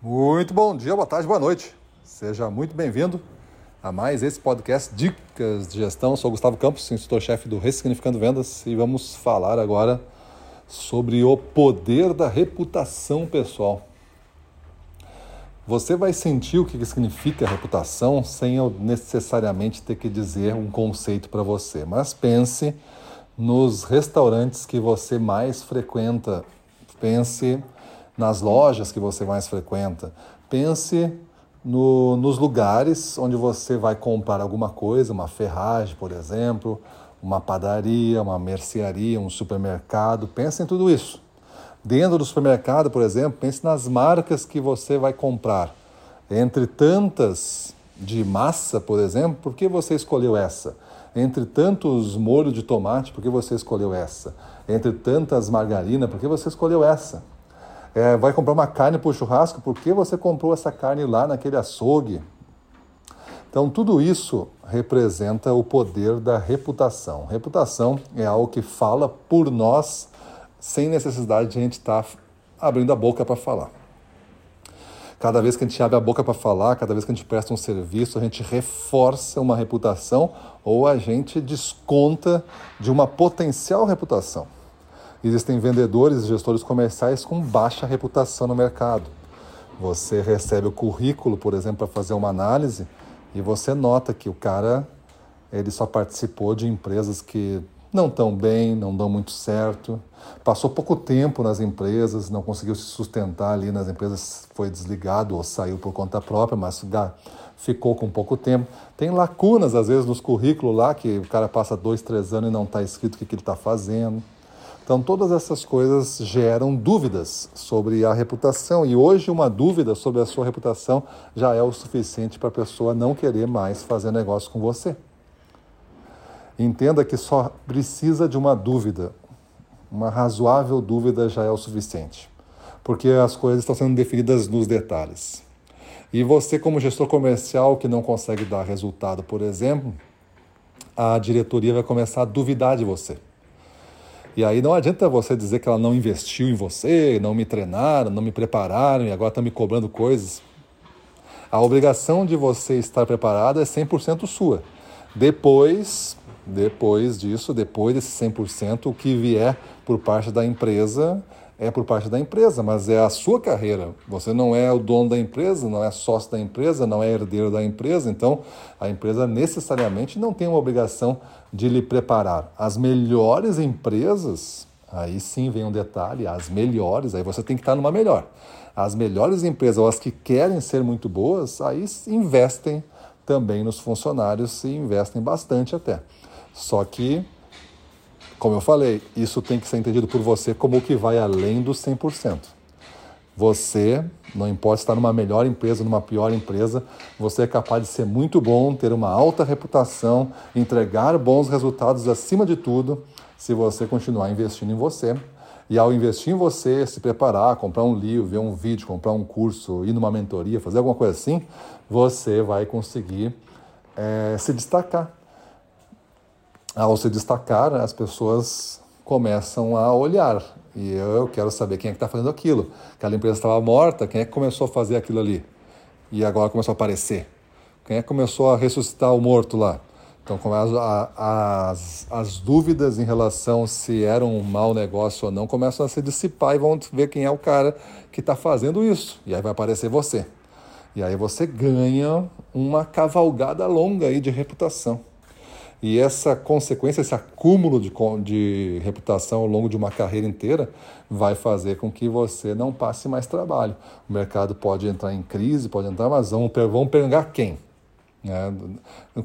Muito bom dia, boa tarde, boa noite. Seja muito bem-vindo a mais esse podcast Dicas de Gestão. Sou Gustavo Campos, instrutor-chefe do Ressignificando Vendas e vamos falar agora sobre o poder da reputação pessoal. Você vai sentir o que significa reputação sem eu necessariamente ter que dizer um conceito para você, mas pense nos restaurantes que você mais frequenta, pense nas lojas que você mais frequenta. Pense no, nos lugares onde você vai comprar alguma coisa, uma ferragem, por exemplo, uma padaria, uma mercearia, um supermercado. Pense em tudo isso. Dentro do supermercado, por exemplo, pense nas marcas que você vai comprar. Entre tantas de massa, por exemplo, por que você escolheu essa? Entre tantos molhos de tomate, por que você escolheu essa? Entre tantas margarinas, por que você escolheu essa? É, vai comprar uma carne para o churrasco, por que você comprou essa carne lá naquele açougue? Então, tudo isso representa o poder da reputação. Reputação é algo que fala por nós, sem necessidade de a gente estar tá abrindo a boca para falar. Cada vez que a gente abre a boca para falar, cada vez que a gente presta um serviço, a gente reforça uma reputação ou a gente desconta de uma potencial reputação. Existem vendedores e gestores comerciais com baixa reputação no mercado. Você recebe o currículo, por exemplo, para fazer uma análise e você nota que o cara ele só participou de empresas que não estão bem, não dão muito certo, passou pouco tempo nas empresas, não conseguiu se sustentar ali nas empresas, foi desligado ou saiu por conta própria, mas ficou com pouco tempo. Tem lacunas, às vezes, nos currículos lá, que o cara passa dois, três anos e não está escrito o que, que ele está fazendo. Então, todas essas coisas geram dúvidas sobre a reputação. E hoje, uma dúvida sobre a sua reputação já é o suficiente para a pessoa não querer mais fazer negócio com você. Entenda que só precisa de uma dúvida. Uma razoável dúvida já é o suficiente. Porque as coisas estão sendo definidas nos detalhes. E você, como gestor comercial que não consegue dar resultado, por exemplo, a diretoria vai começar a duvidar de você. E aí não adianta você dizer que ela não investiu em você, não me treinaram, não me prepararam e agora está me cobrando coisas. A obrigação de você estar preparado é 100% sua. Depois, depois disso, depois desse 100%, o que vier por parte da empresa é por parte da empresa, mas é a sua carreira. Você não é o dono da empresa, não é sócio da empresa, não é herdeiro da empresa, então a empresa necessariamente não tem uma obrigação de lhe preparar. As melhores empresas, aí sim vem um detalhe, as melhores, aí você tem que estar numa melhor. As melhores empresas, ou as que querem ser muito boas, aí investem também nos funcionários e investem bastante até. Só que como eu falei, isso tem que ser entendido por você como o que vai além dos 100%. Você, não importa estar numa melhor empresa, numa pior empresa, você é capaz de ser muito bom, ter uma alta reputação, entregar bons resultados acima de tudo, se você continuar investindo em você. E ao investir em você, se preparar, comprar um livro, ver um vídeo, comprar um curso, ir numa mentoria, fazer alguma coisa assim, você vai conseguir é, se destacar ao se destacar, as pessoas começam a olhar. E eu quero saber quem é que está fazendo aquilo. Aquela empresa estava morta, quem é que começou a fazer aquilo ali? E agora começou a aparecer. Quem é que começou a ressuscitar o morto lá? Então, as, as, as dúvidas em relação se era um mau negócio ou não começam a se dissipar e vão ver quem é o cara que está fazendo isso. E aí vai aparecer você. E aí você ganha uma cavalgada longa aí de reputação. E essa consequência, esse acúmulo de, de reputação ao longo de uma carreira inteira, vai fazer com que você não passe mais trabalho. O mercado pode entrar em crise, pode entrar, mas vão, vão pegar quem? É,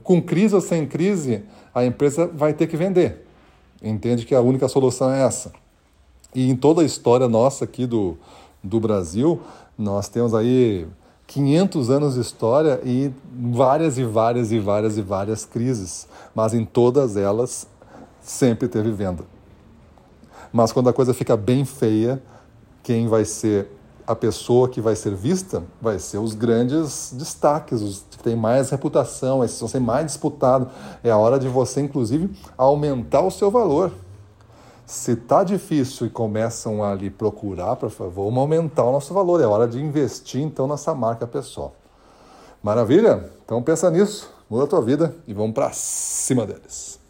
com crise ou sem crise, a empresa vai ter que vender. Entende que a única solução é essa. E em toda a história nossa aqui do, do Brasil, nós temos aí 500 anos de história e várias e várias e várias e várias crises, mas em todas elas sempre teve venda. Mas quando a coisa fica bem feia, quem vai ser a pessoa que vai ser vista vai ser os grandes destaques, os que têm mais reputação, esses vão ser mais disputados. É a hora de você, inclusive, aumentar o seu valor. Se tá difícil e começam a lhe procurar, por favor, vamos aumentar o nosso valor. É hora de investir então nessa marca pessoal. Maravilha? Então pensa nisso, muda a tua vida e vamos para cima deles.